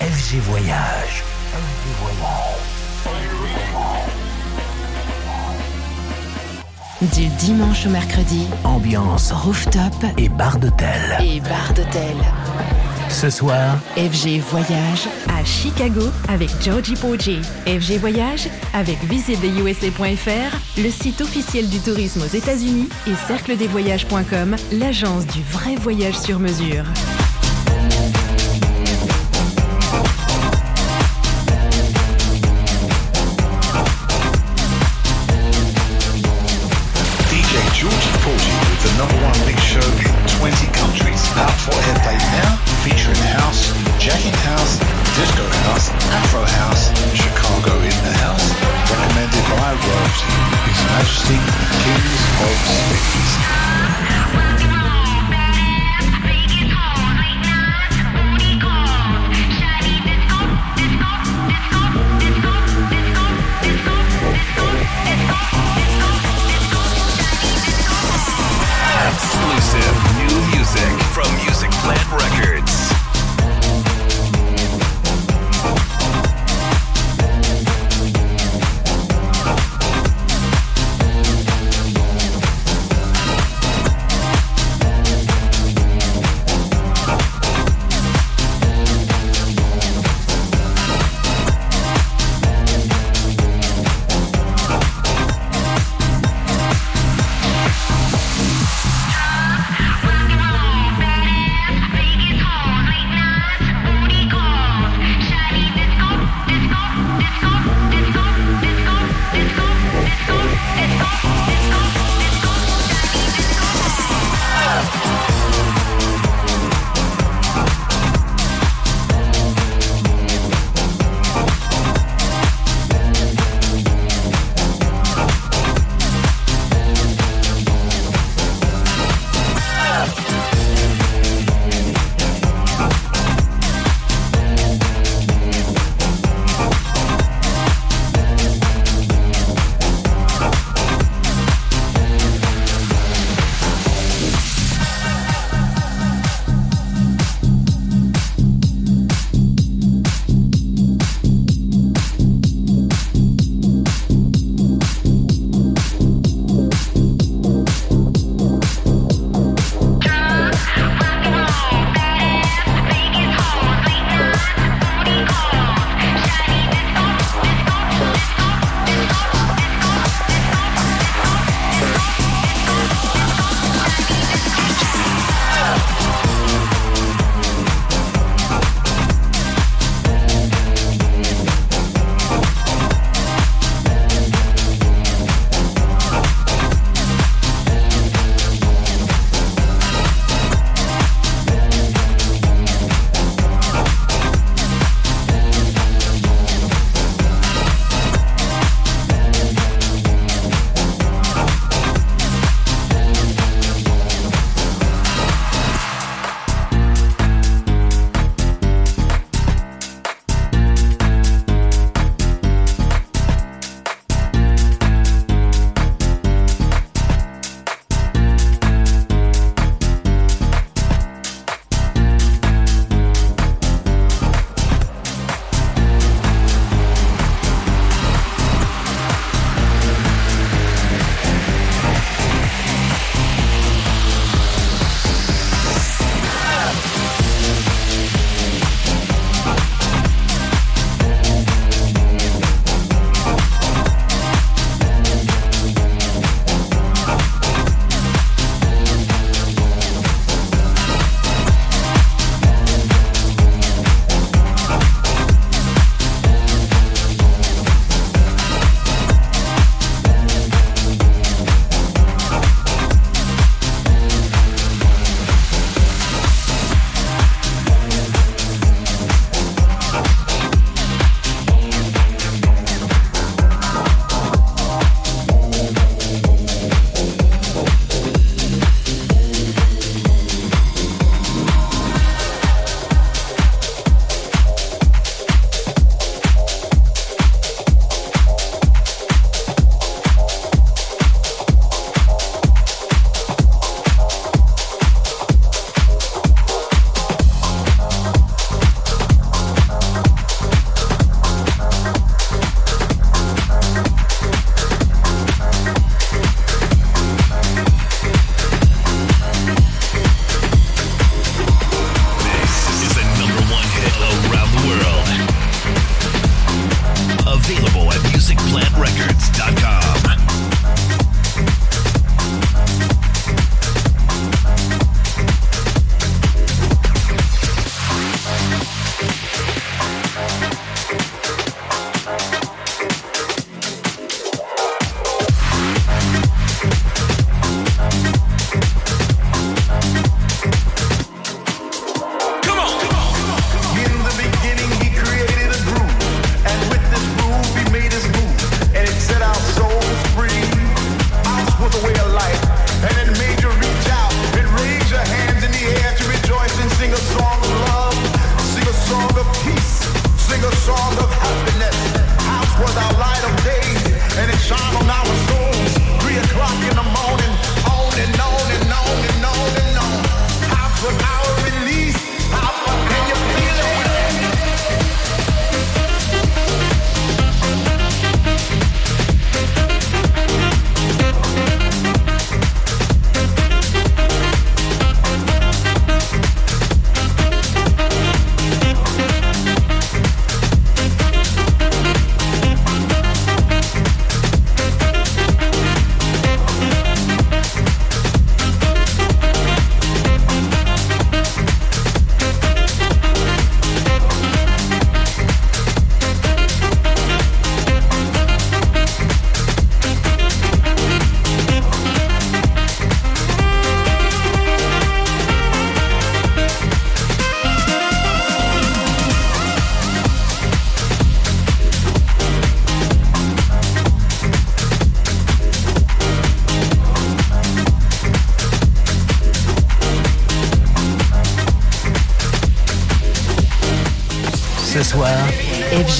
FG Voyage. Du dimanche au mercredi, Ambiance rooftop et bar d'hôtel. et bar d'hôtel. Ce soir, FG Voyage à Chicago avec Georgie Porgy. FG Voyage avec visittheusa.fr, le site officiel du tourisme aux États-Unis et cercledesvoyages.com, l'agence du vrai voyage sur mesure.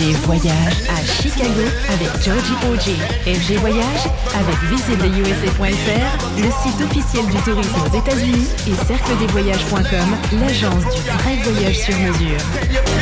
Voyage à Chicago avec Georgie Poggi. FG Voyage avec visiteusa.fr, le site officiel du tourisme aux États-Unis et cercledesvoyages.com, l'agence du vrai voyage sur mesure.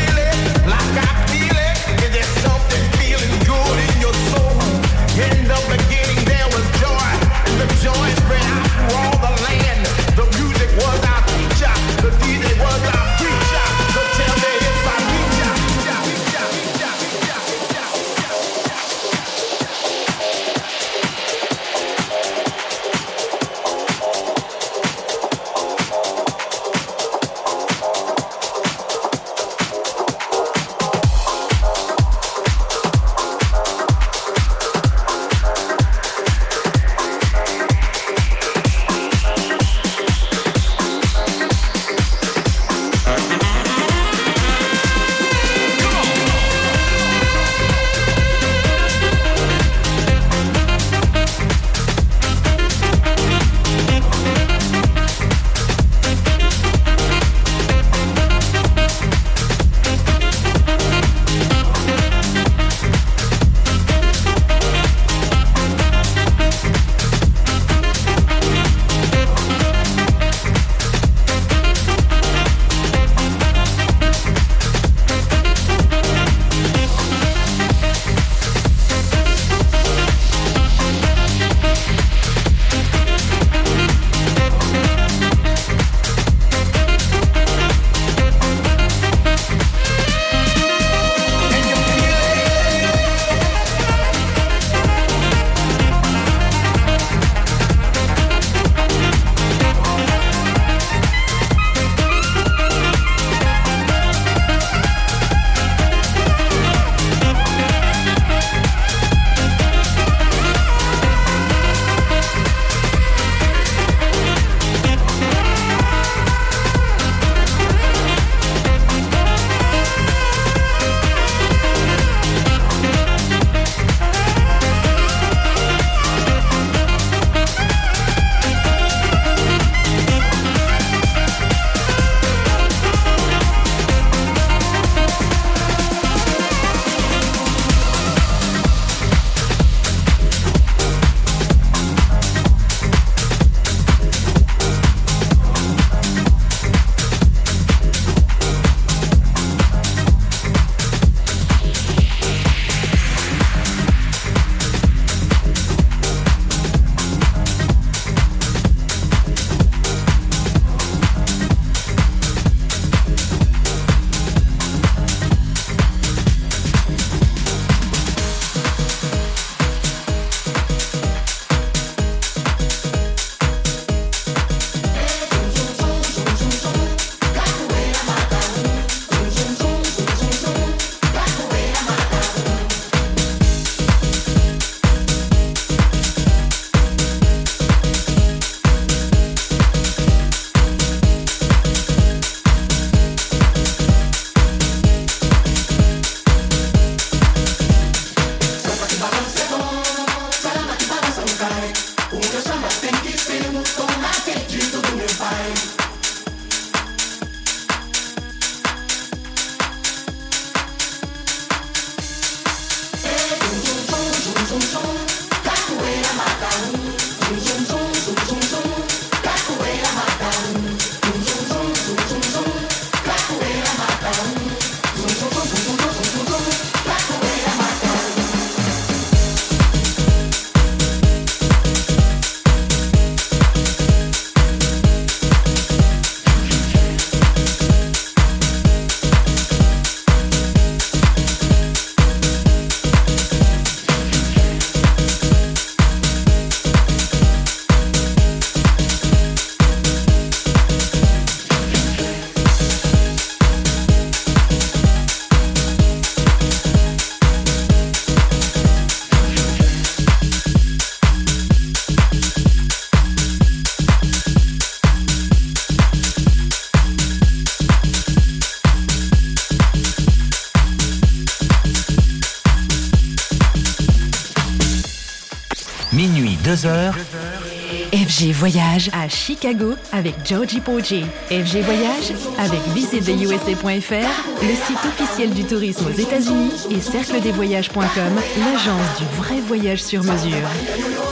Voyage à Chicago avec Georgie Poggi. FG Voyage avec visittheusa.fr, le site officiel du tourisme aux États-Unis et cercledesvoyages.com, l'agence du vrai voyage sur mesure.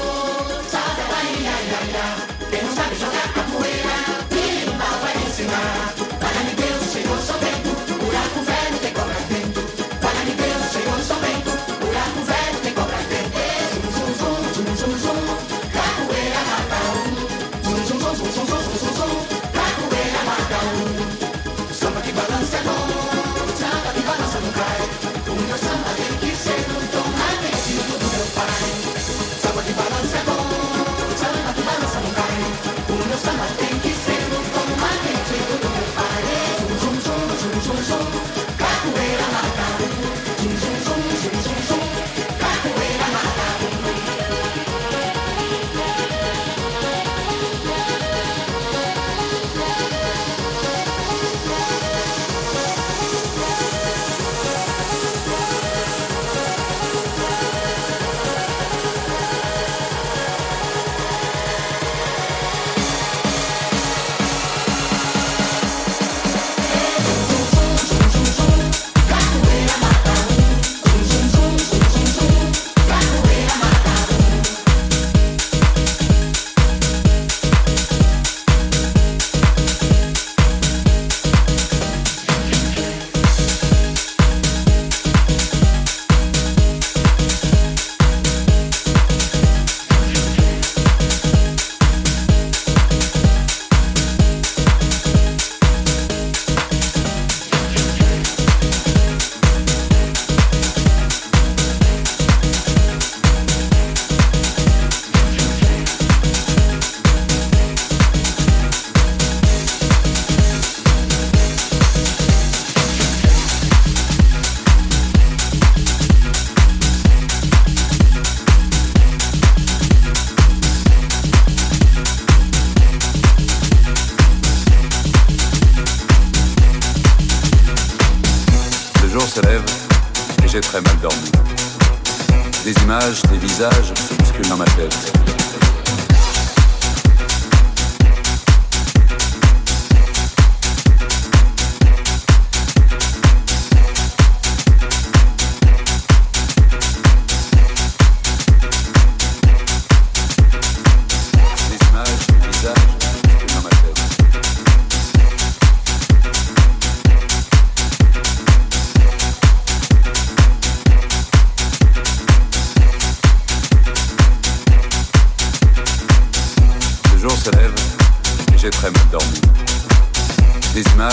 visage.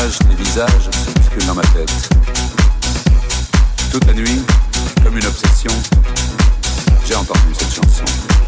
les visages s'obscurent dans ma tête. Toute la nuit, comme une obsession, j'ai entendu cette chanson.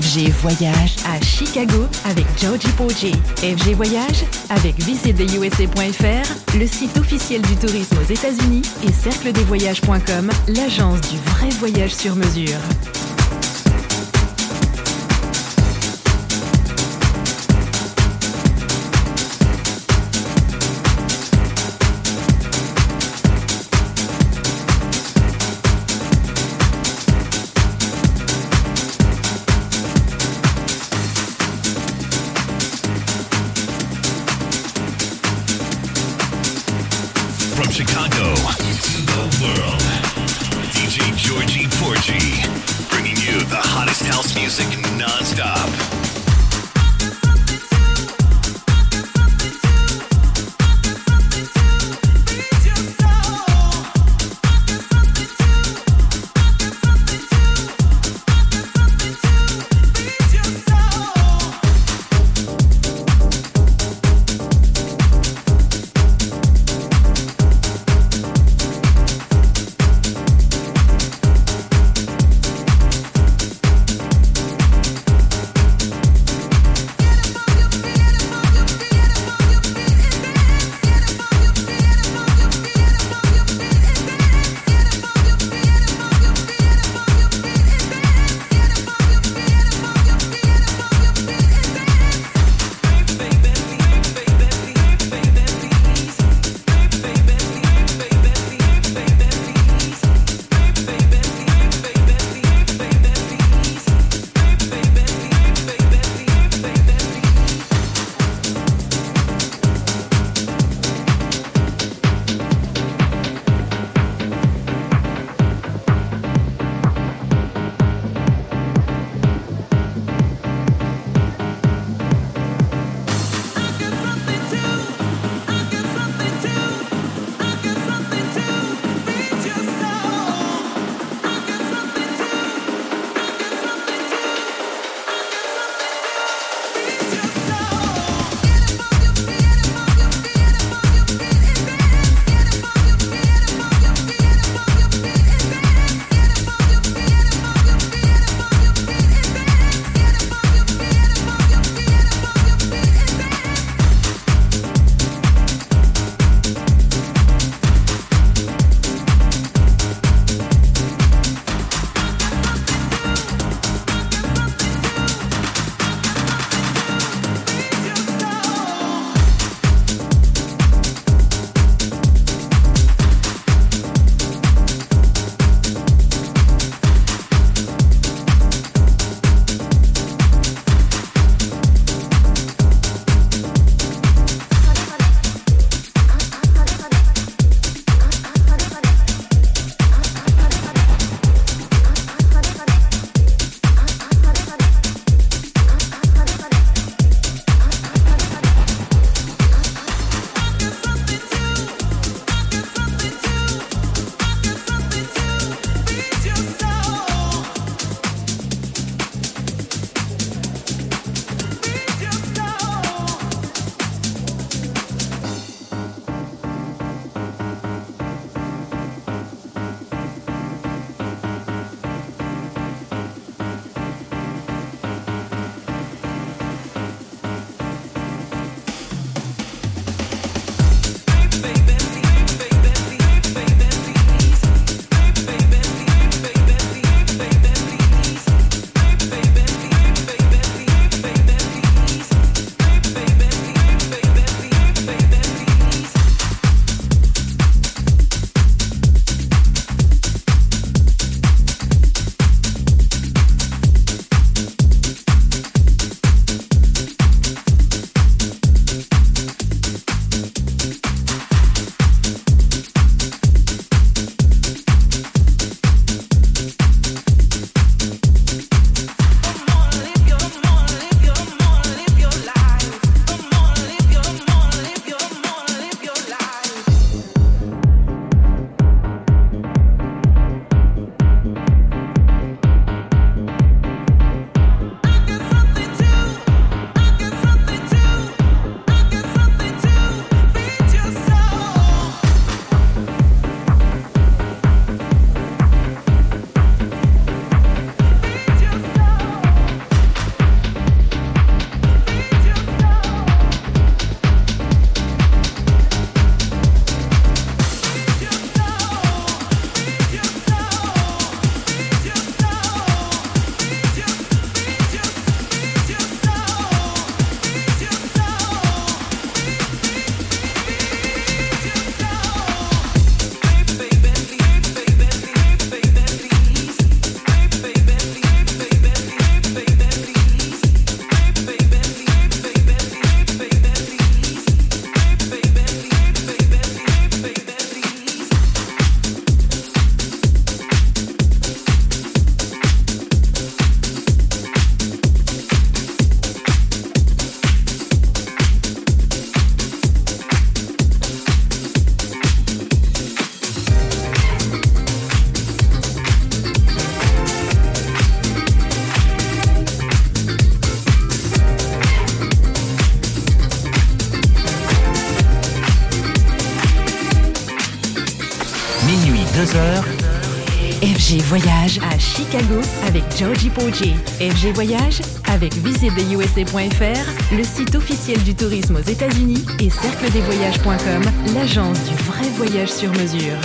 FG Voyage à Chicago avec Georgie Poggi. FG Voyage avec visittheusa.fr, le site officiel du tourisme aux États-Unis et cercledesvoyages.com, l'agence du vrai voyage sur mesure. Music FG Voyage avec visittheusa.fr, le site officiel du tourisme aux États-Unis et cercledesvoyages.com, l'agence du vrai voyage sur mesure.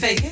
fake it.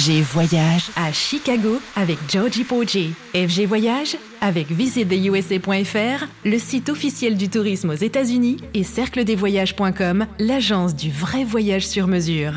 FG Voyage à Chicago avec Georgie Poggi. FG Voyage avec visittheusa.fr, le site officiel du tourisme aux États-Unis, et cercledesvoyages.com, l'agence du vrai voyage sur mesure.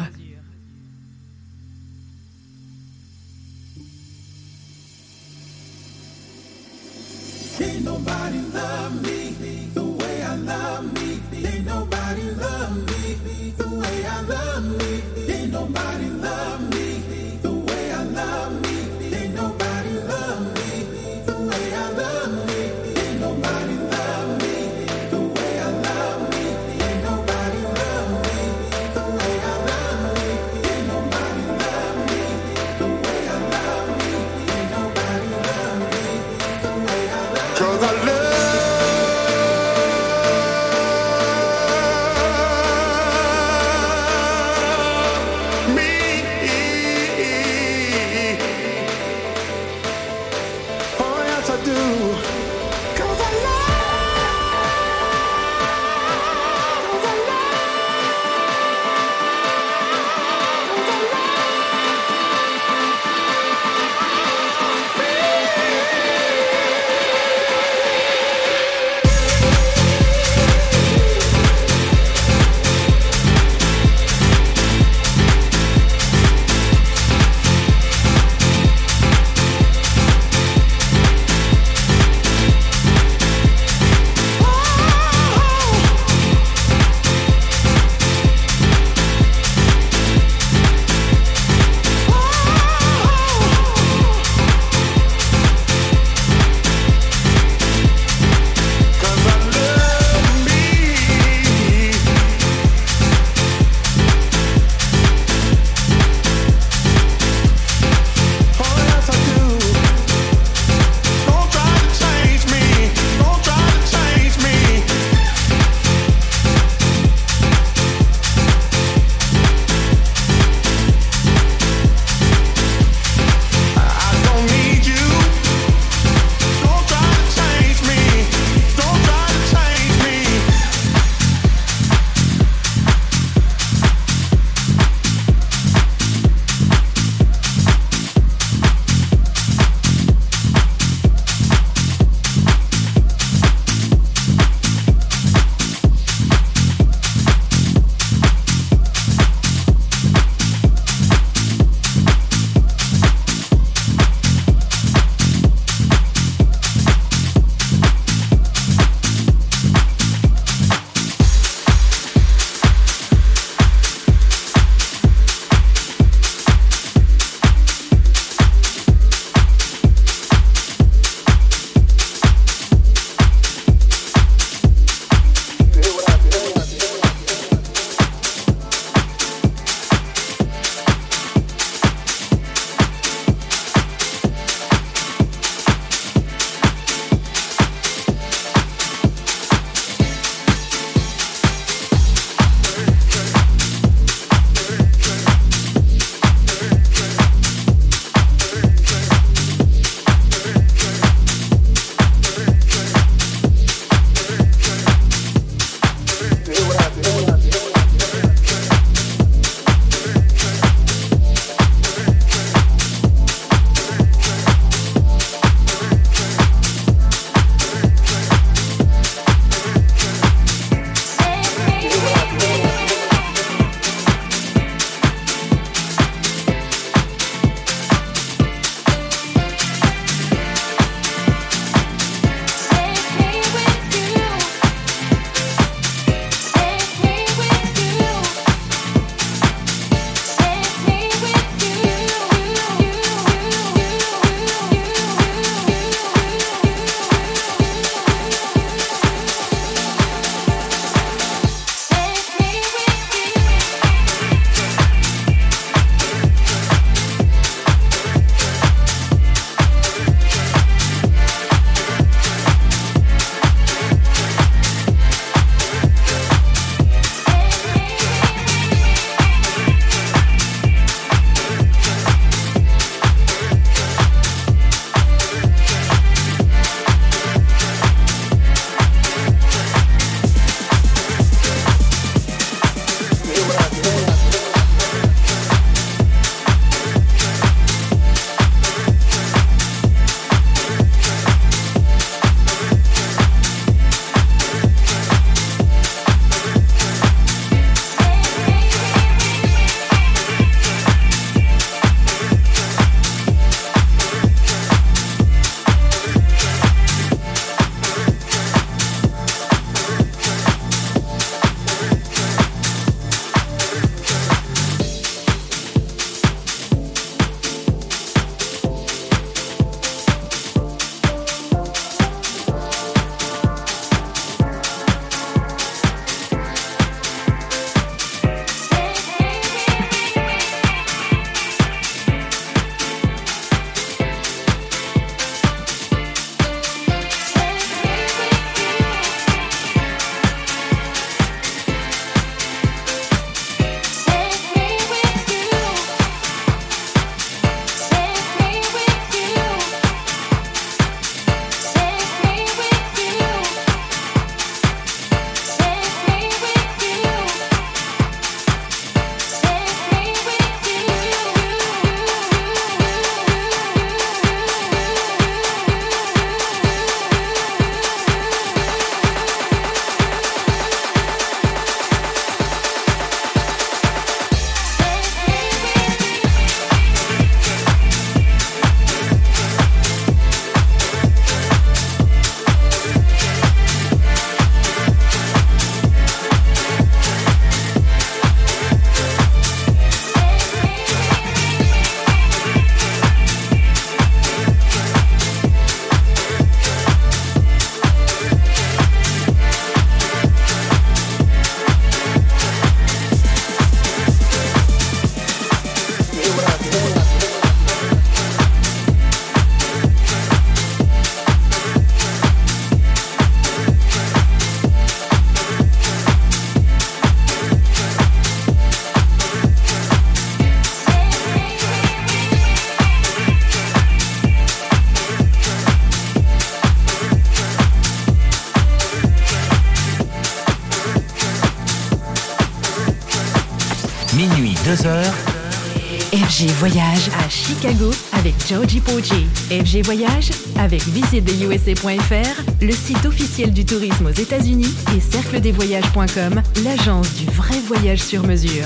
Chicago avec Georgie Poggi. FG Voyage avec visitetheusa.fr, le site officiel du tourisme aux États-Unis et cercledesvoyages.com, l'agence du vrai voyage sur mesure.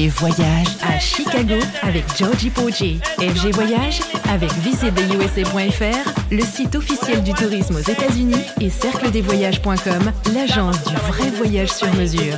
FG Voyage à Chicago avec Georgie Poggi. FG Voyage avec visittheusa.fr, le site officiel du tourisme aux États-Unis et cercledesvoyages.com, l'agence du vrai voyage sur mesure.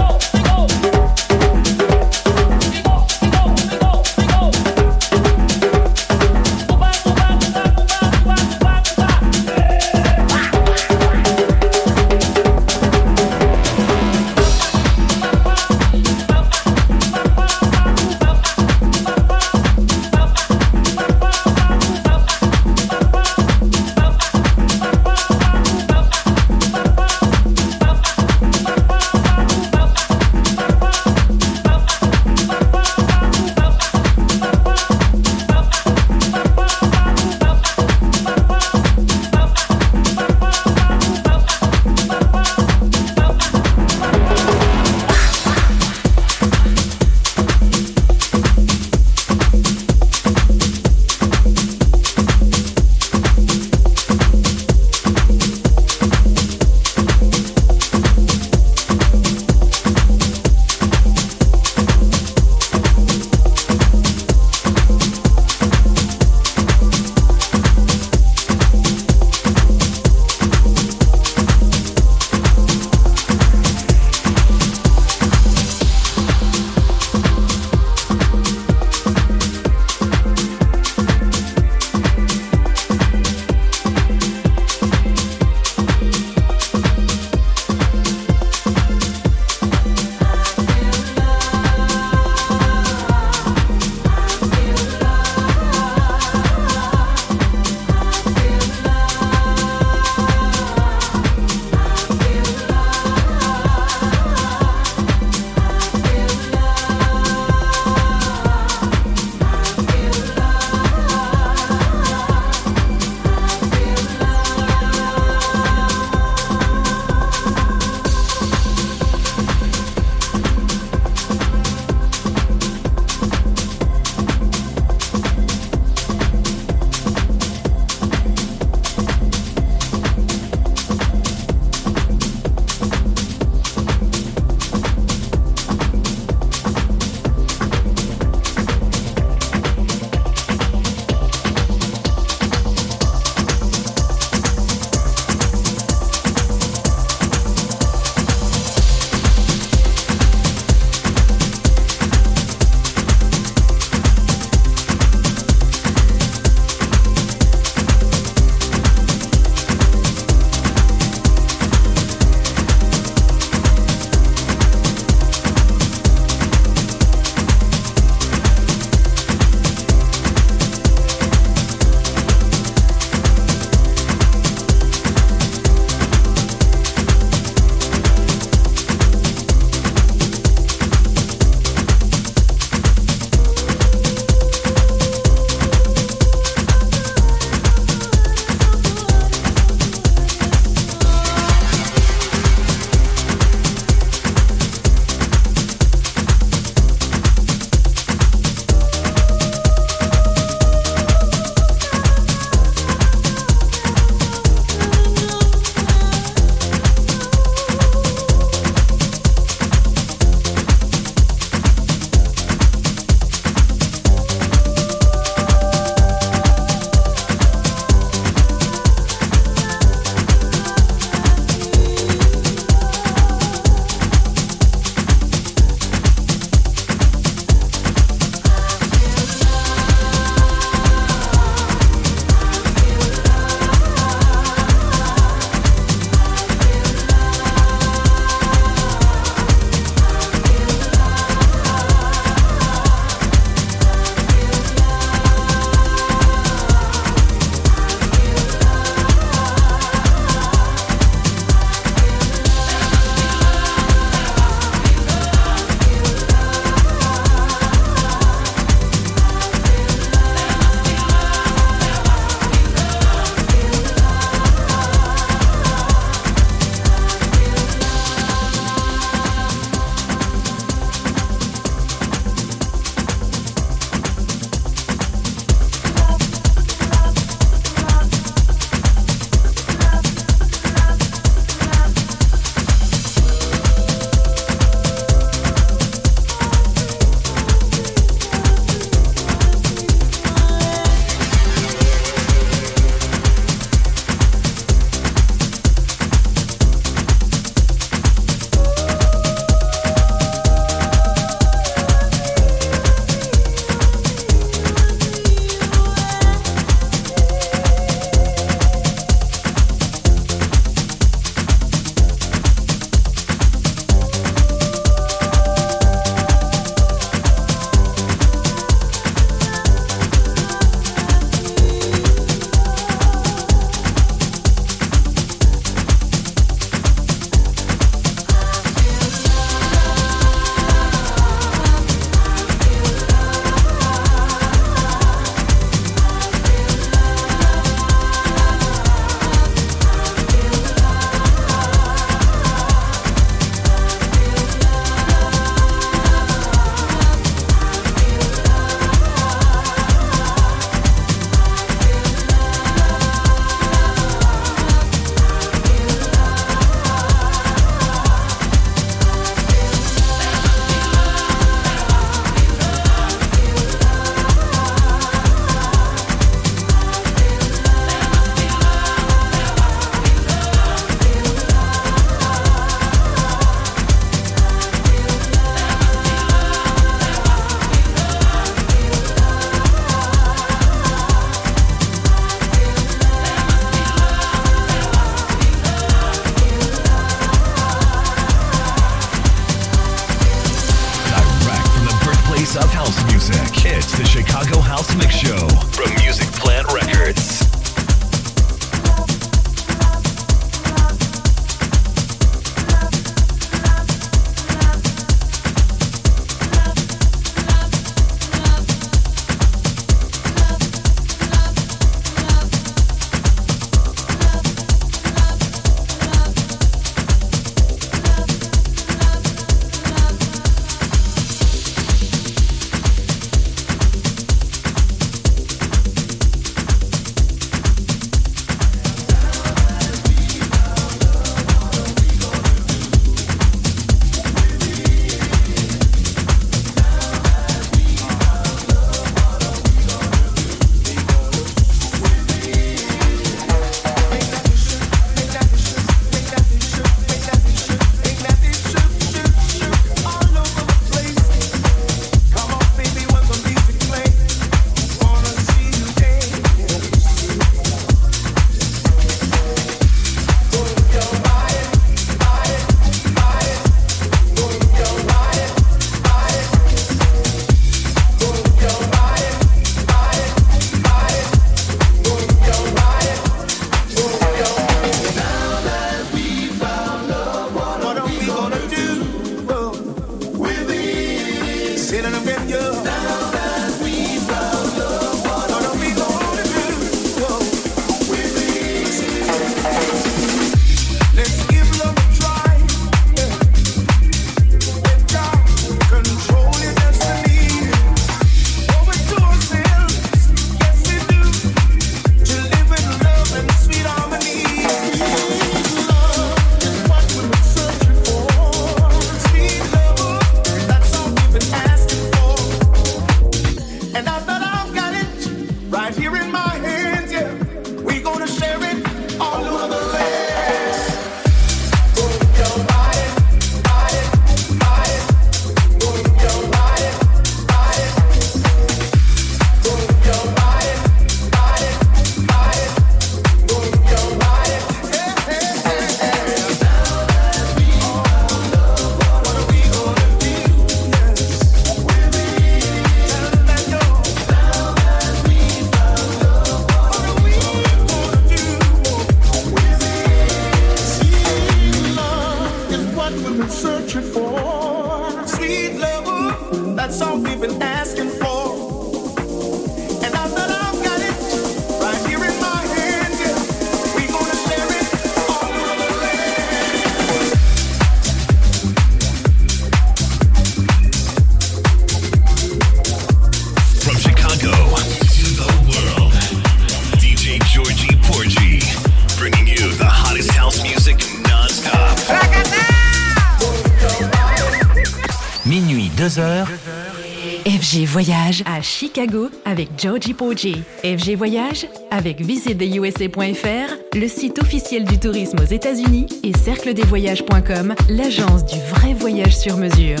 FG Voyage à Chicago avec Georgie Poggi. FG Voyage avec visittheusa.fr, le site officiel du tourisme aux États-Unis et cercledevoyages.com, l'agence du vrai voyage sur mesure.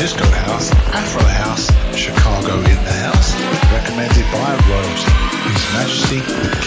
Disco House, Afro House, Chicago in the House, recommended by royalty, His Majesty.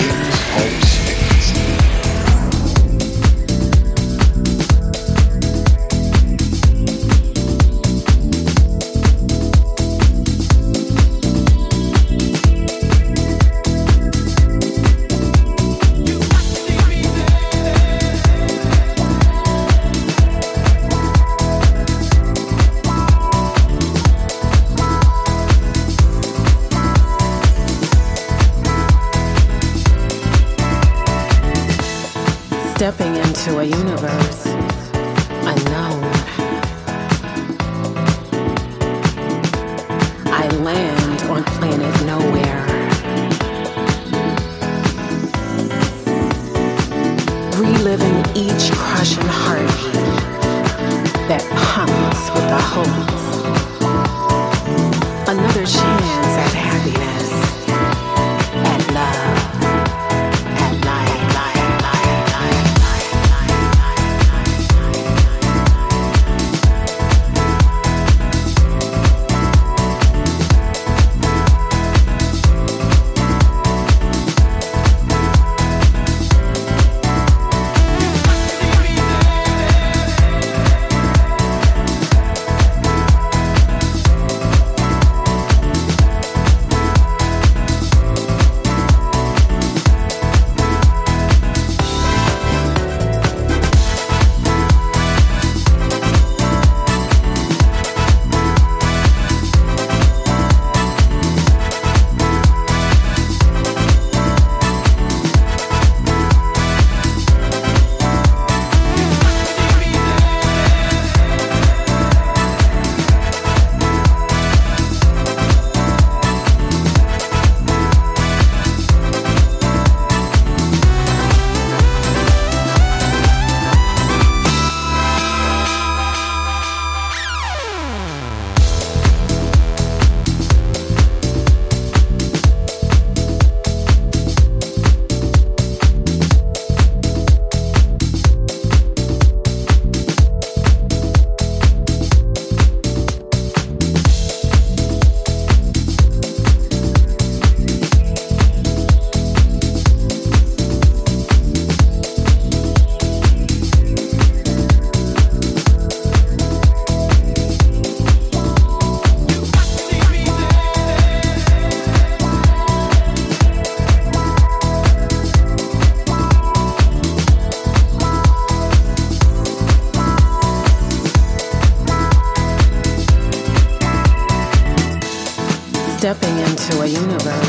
To a universe.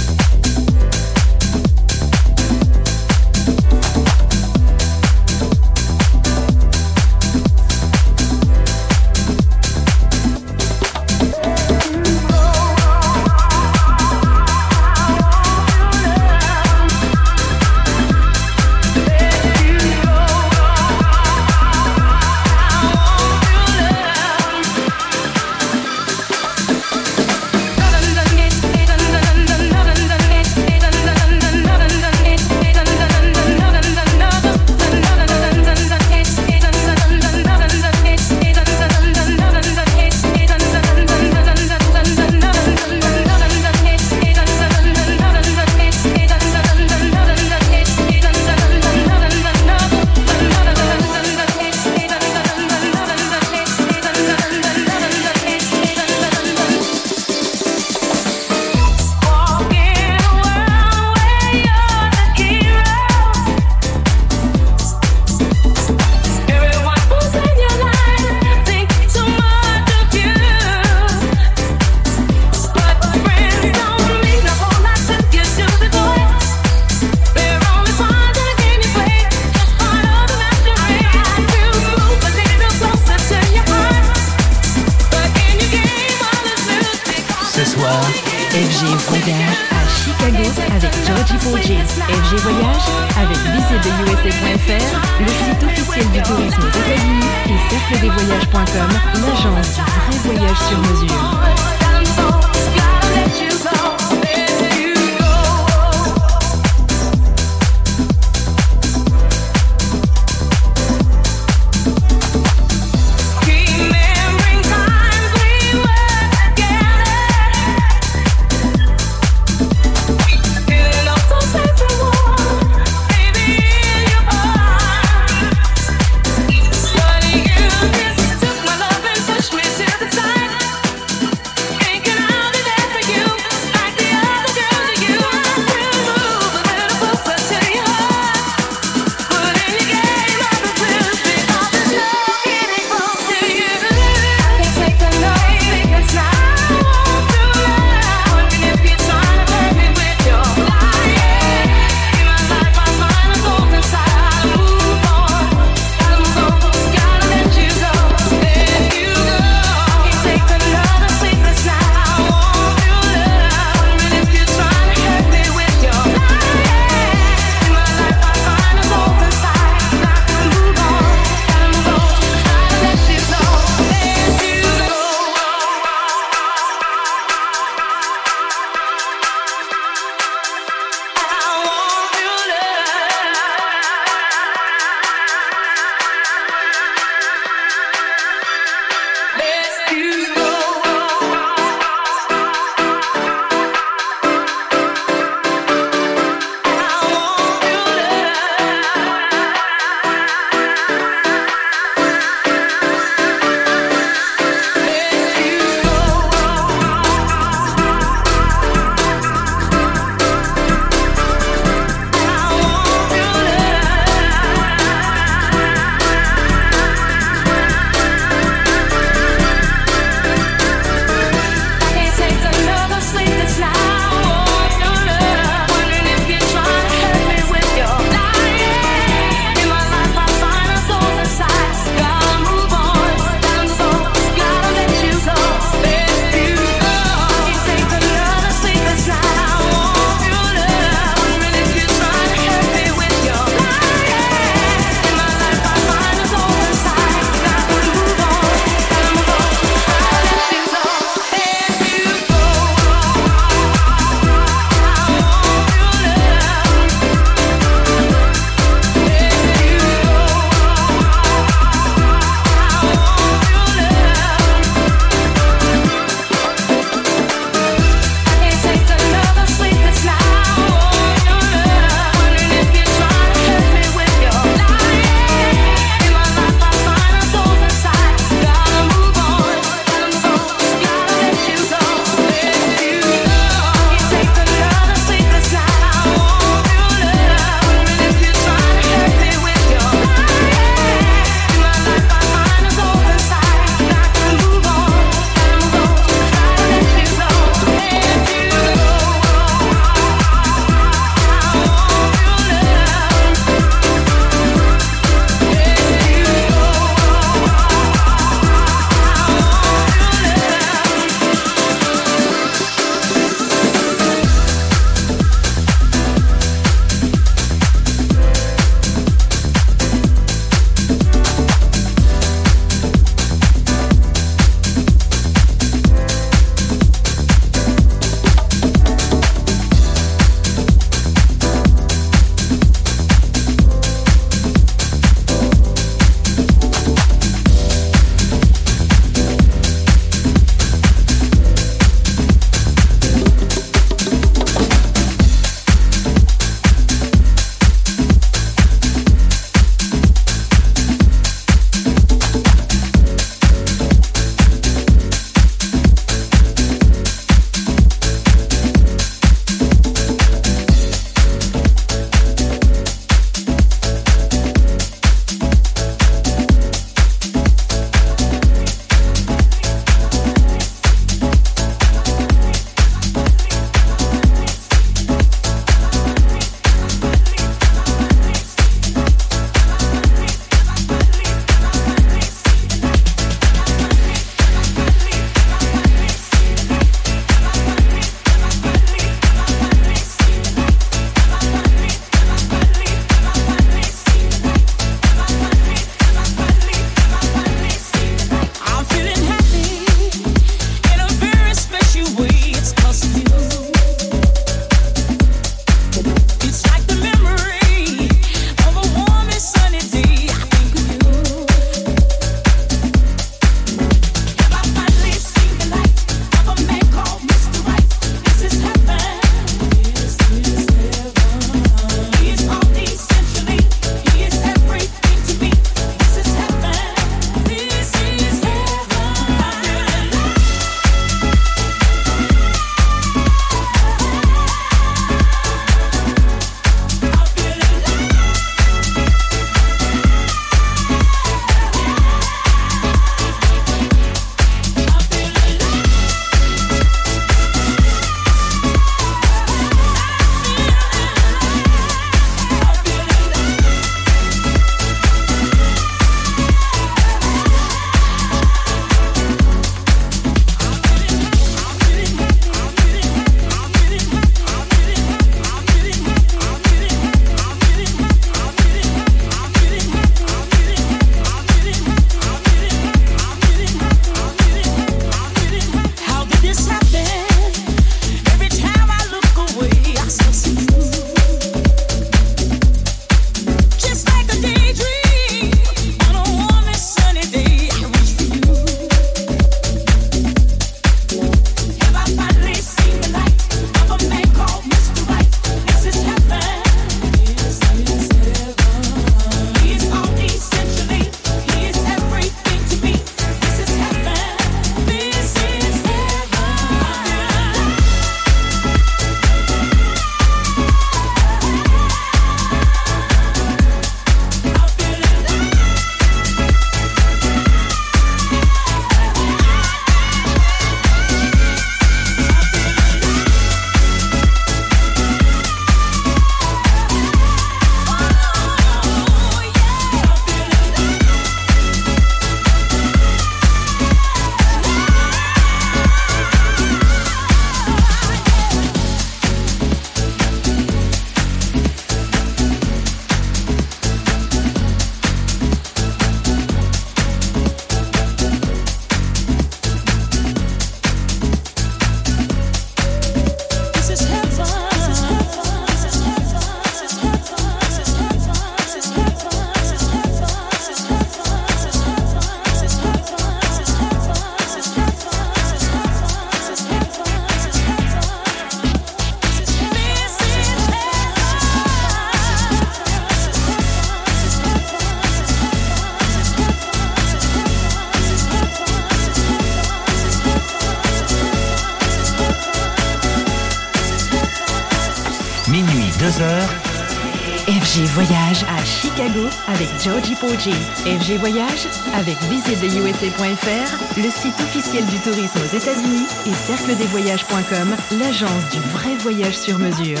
Georgie Poggi, FG Voyage, avec visittheusa.fr, le site officiel du tourisme aux États-Unis et cercledesvoyages.com, l'agence du vrai voyage sur mesure.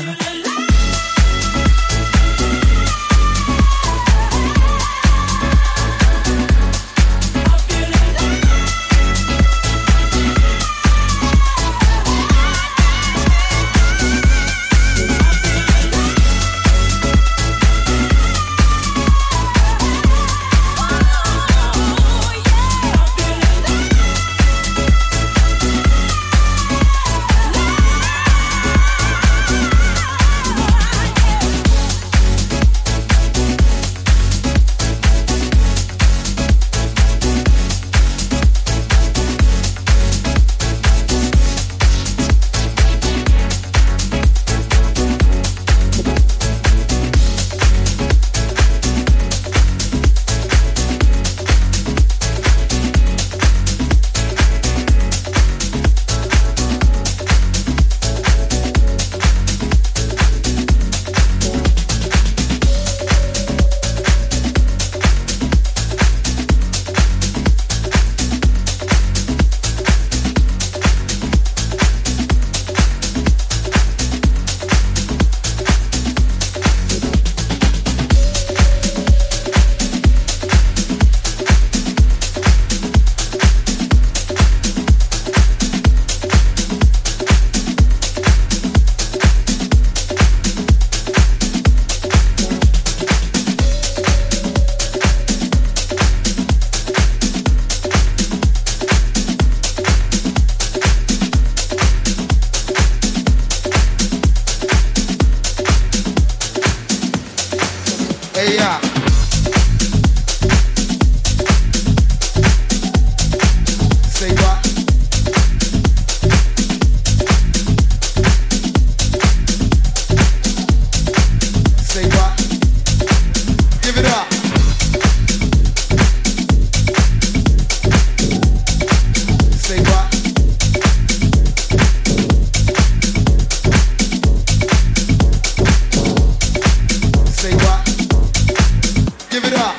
Give it up.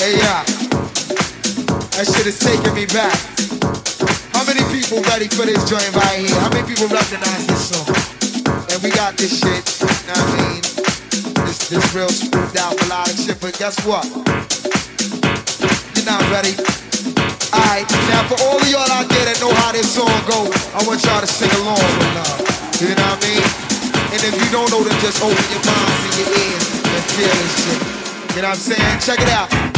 Hey, yeah. That shit is taking me back. How many people ready for this joint right here? How many people recognize this song? And we got this shit, you know what I mean? This, this real a out of shit, but guess what? You're not ready. Alright, now for all of y'all out there that know how this song goes, I want y'all to sing along with love. You know what I mean? And if you don't know, then just open your minds and your ears and feel this shit. You know what I'm saying? Check it out.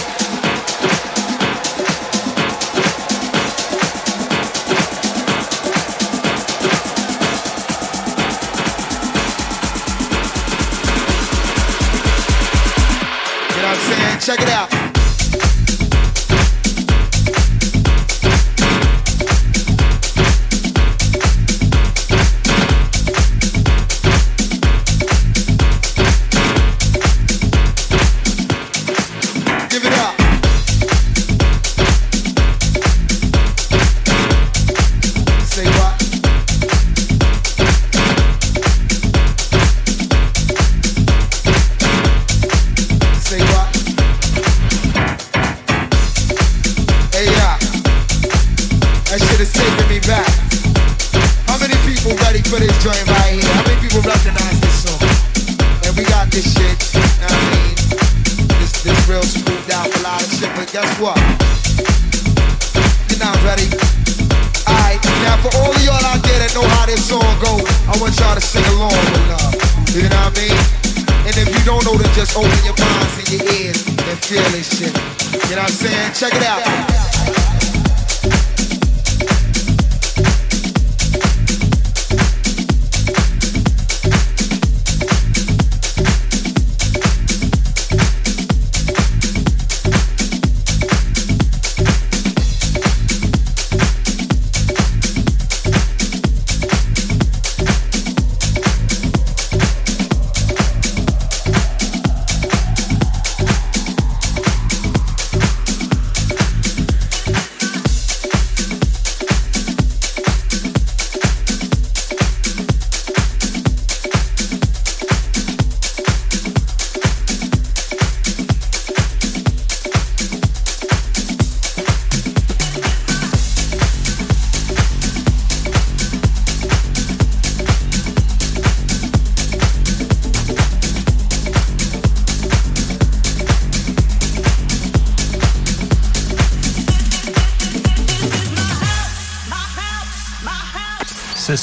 Check it out.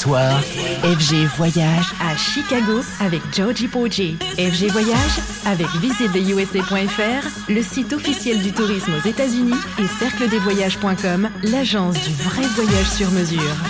FG Voyage à Chicago avec Georgie Poggi. FG Voyage avec visittheusa.fr, le site officiel du tourisme aux États-Unis et cercledevoyages.com, l'agence du vrai voyage sur mesure.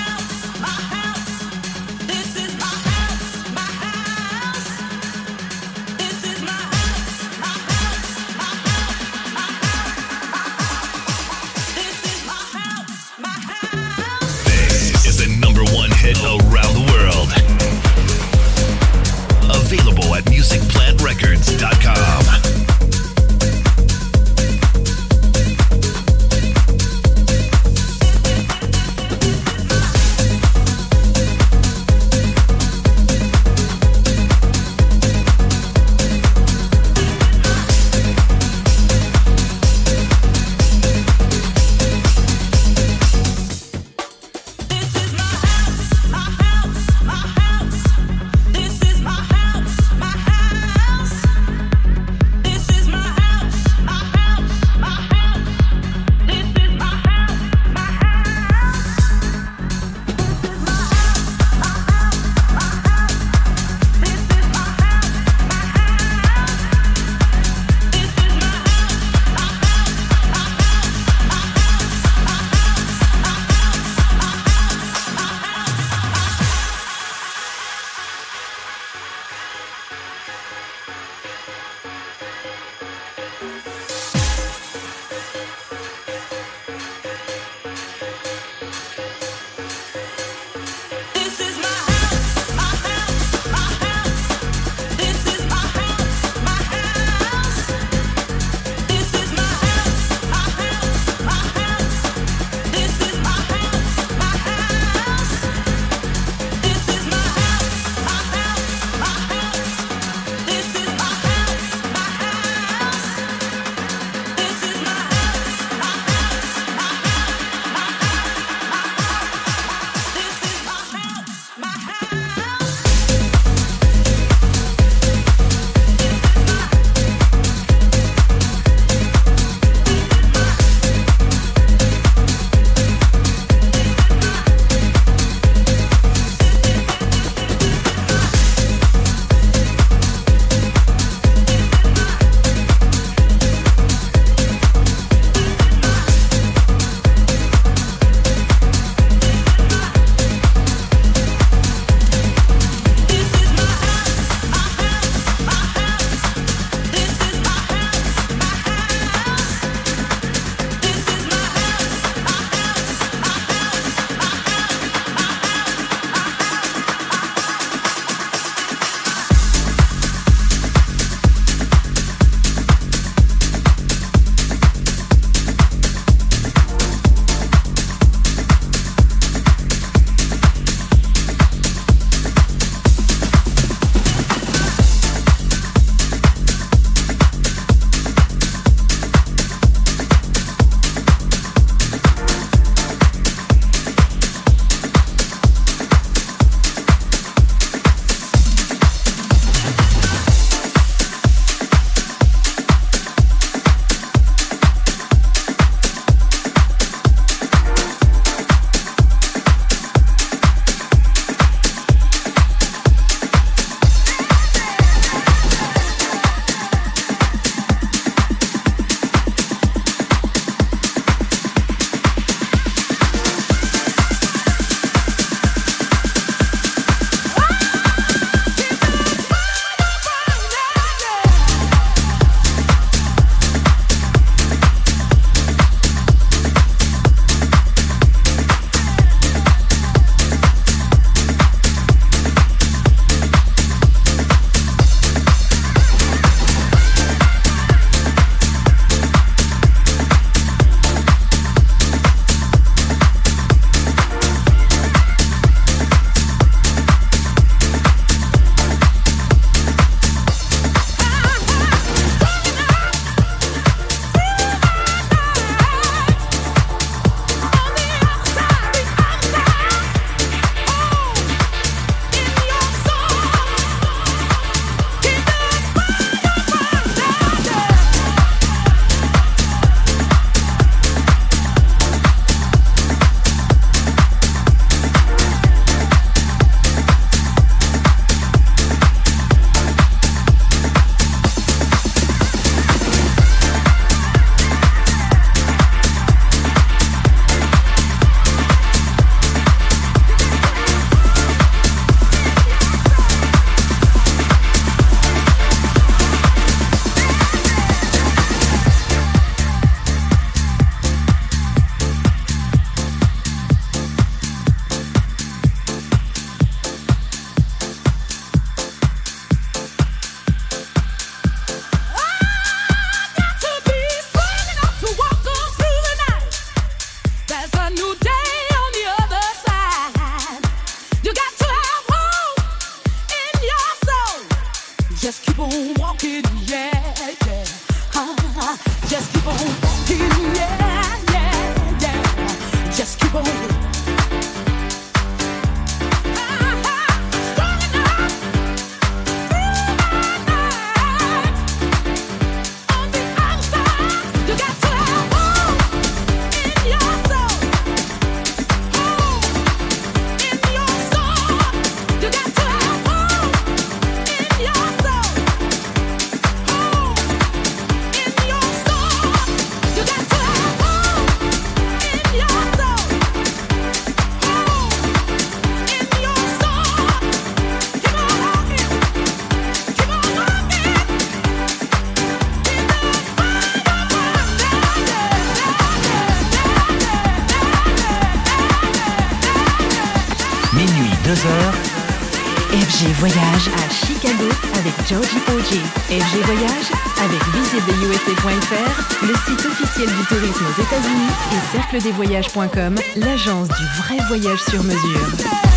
Voyage à Chicago avec Georgie Poggi. FG Voyage avec visiteusa.fr, le site officiel du tourisme aux États-Unis et cercledesvoyages.com, l'agence du vrai voyage sur mesure.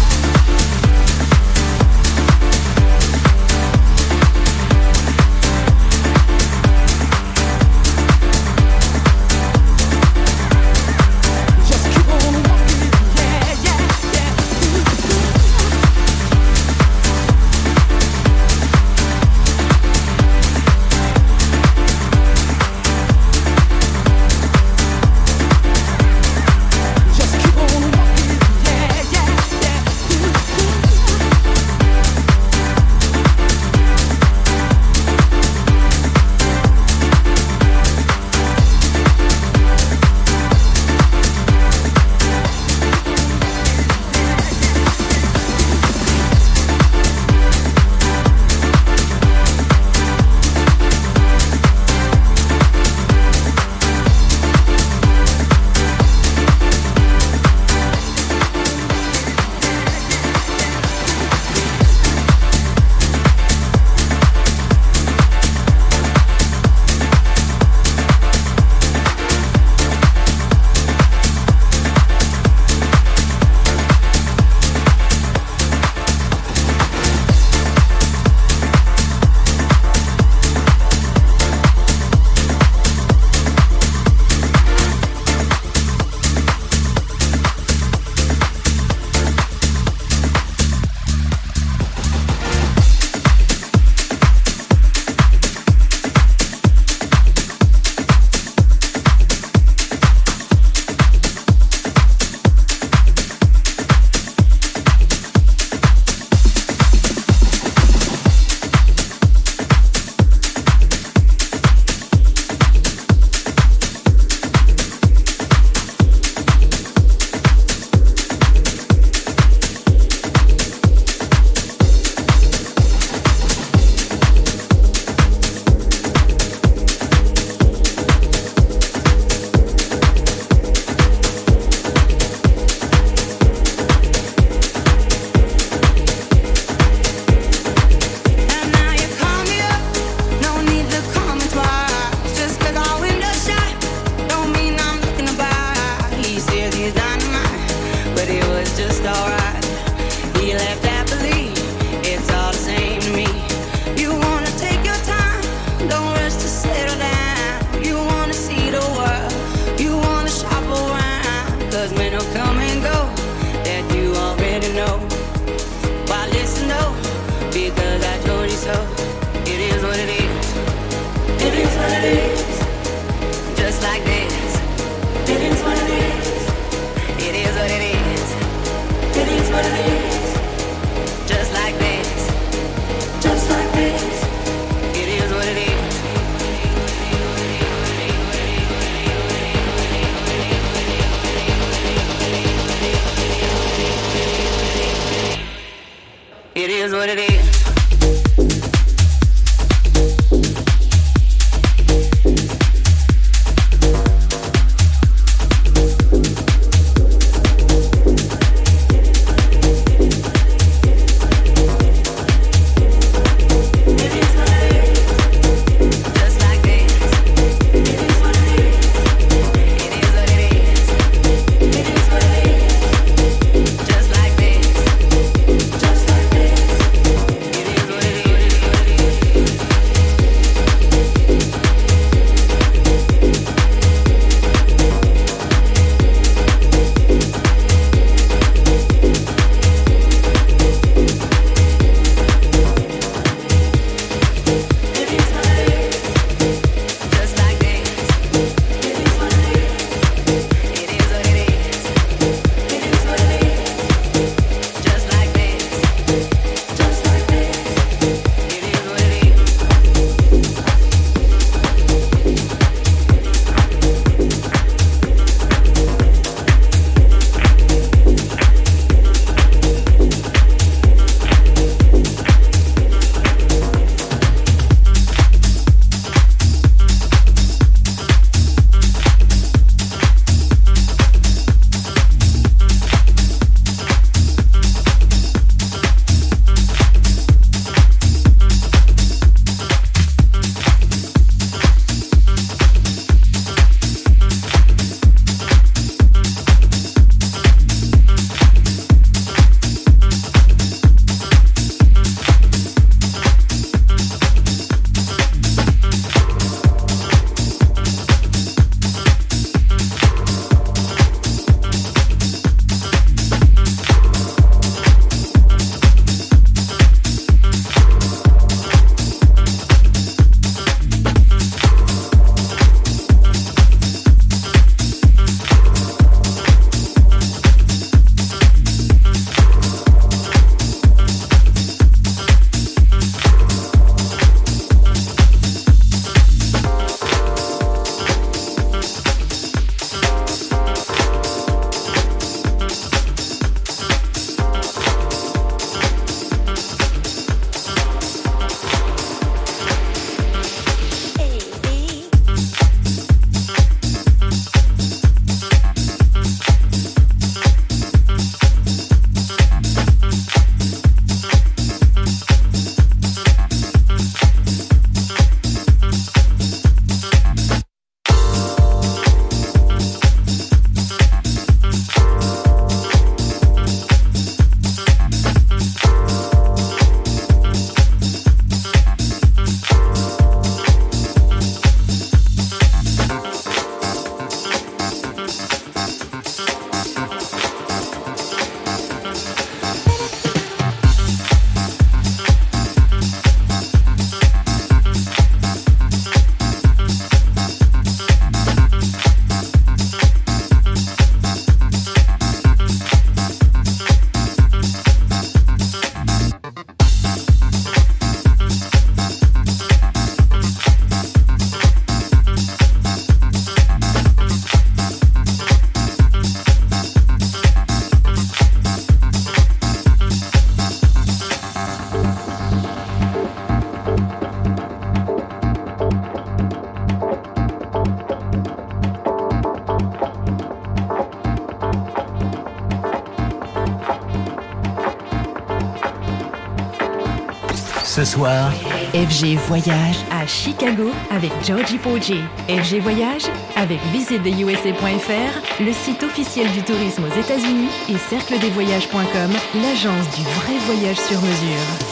Ce soir, FG Voyage à Chicago avec Georgie Poggi. FG Voyage avec visittheusa.fr, le site officiel du tourisme aux États-Unis et cercledesvoyages.com, l'agence du vrai voyage sur mesure.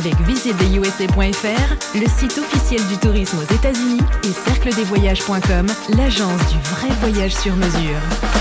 Avec visitetheusa.fr, le site officiel du tourisme aux États-Unis et cercledesvoyages.com, l'agence du vrai voyage sur mesure.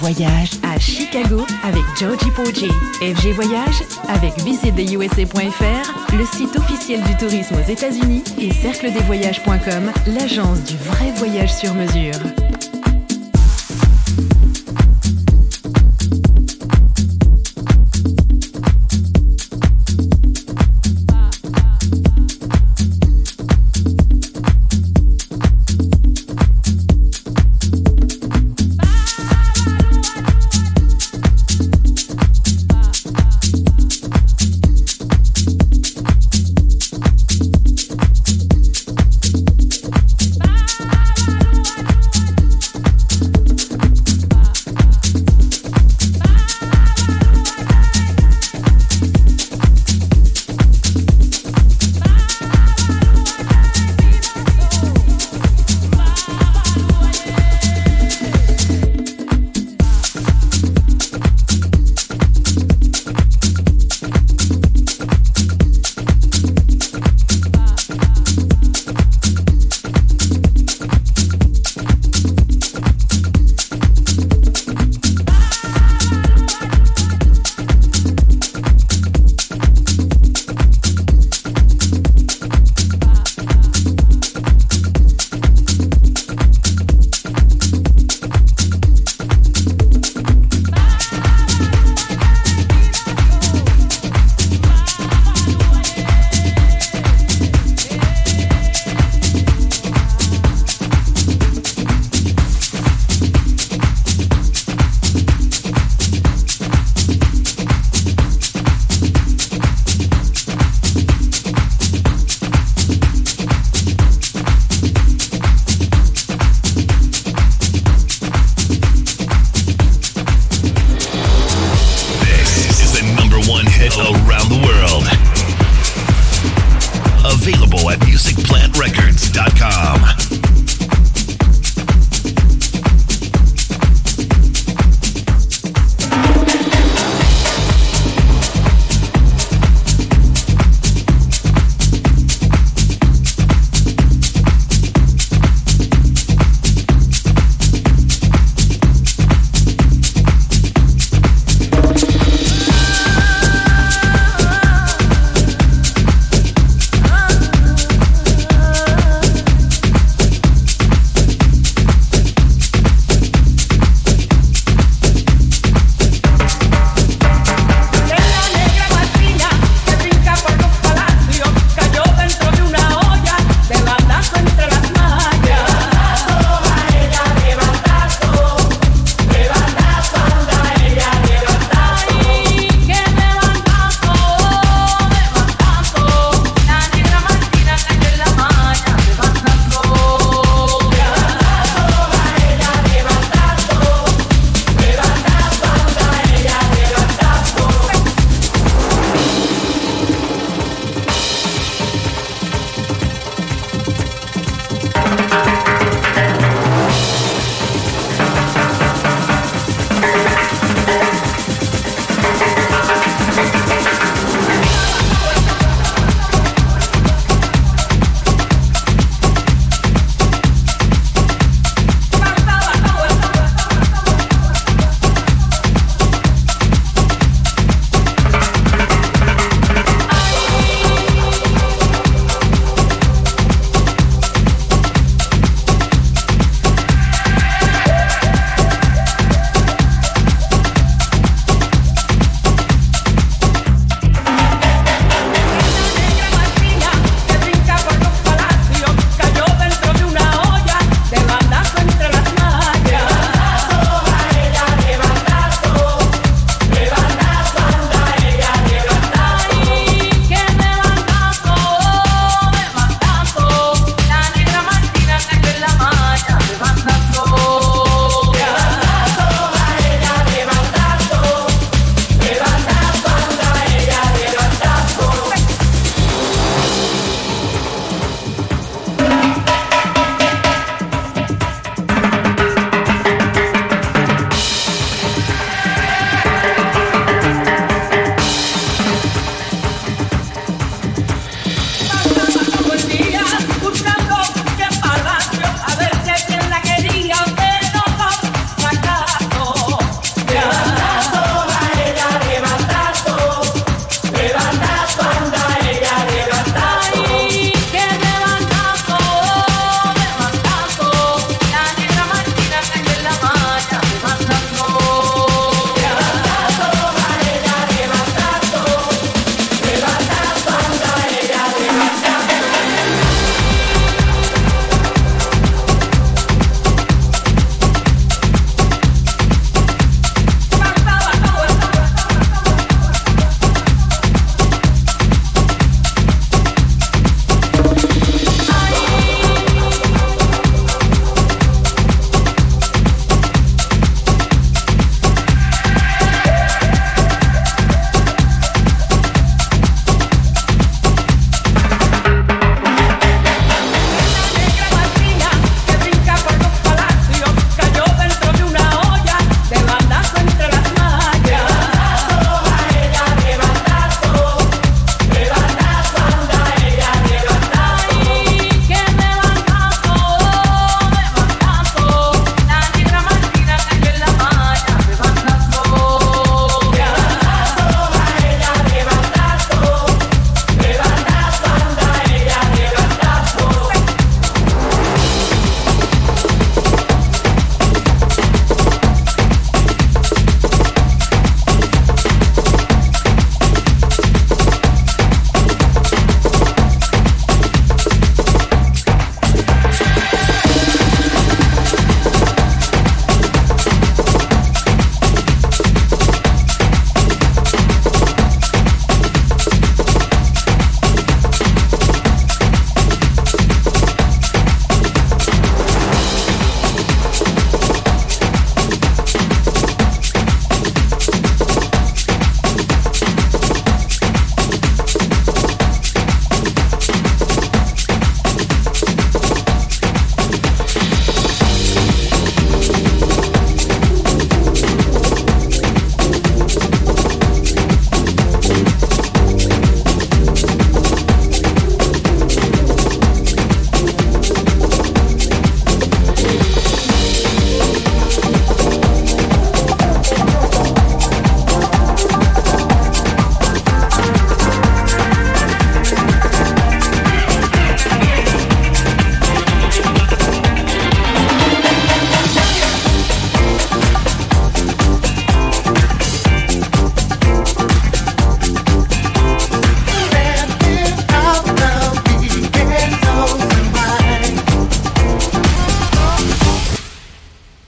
Voyage à Chicago avec Georgie Porgy. FG Voyage avec visittheusa.fr, le site officiel du tourisme aux États-Unis et cercledesvoyages.com, l'agence du vrai voyage sur mesure.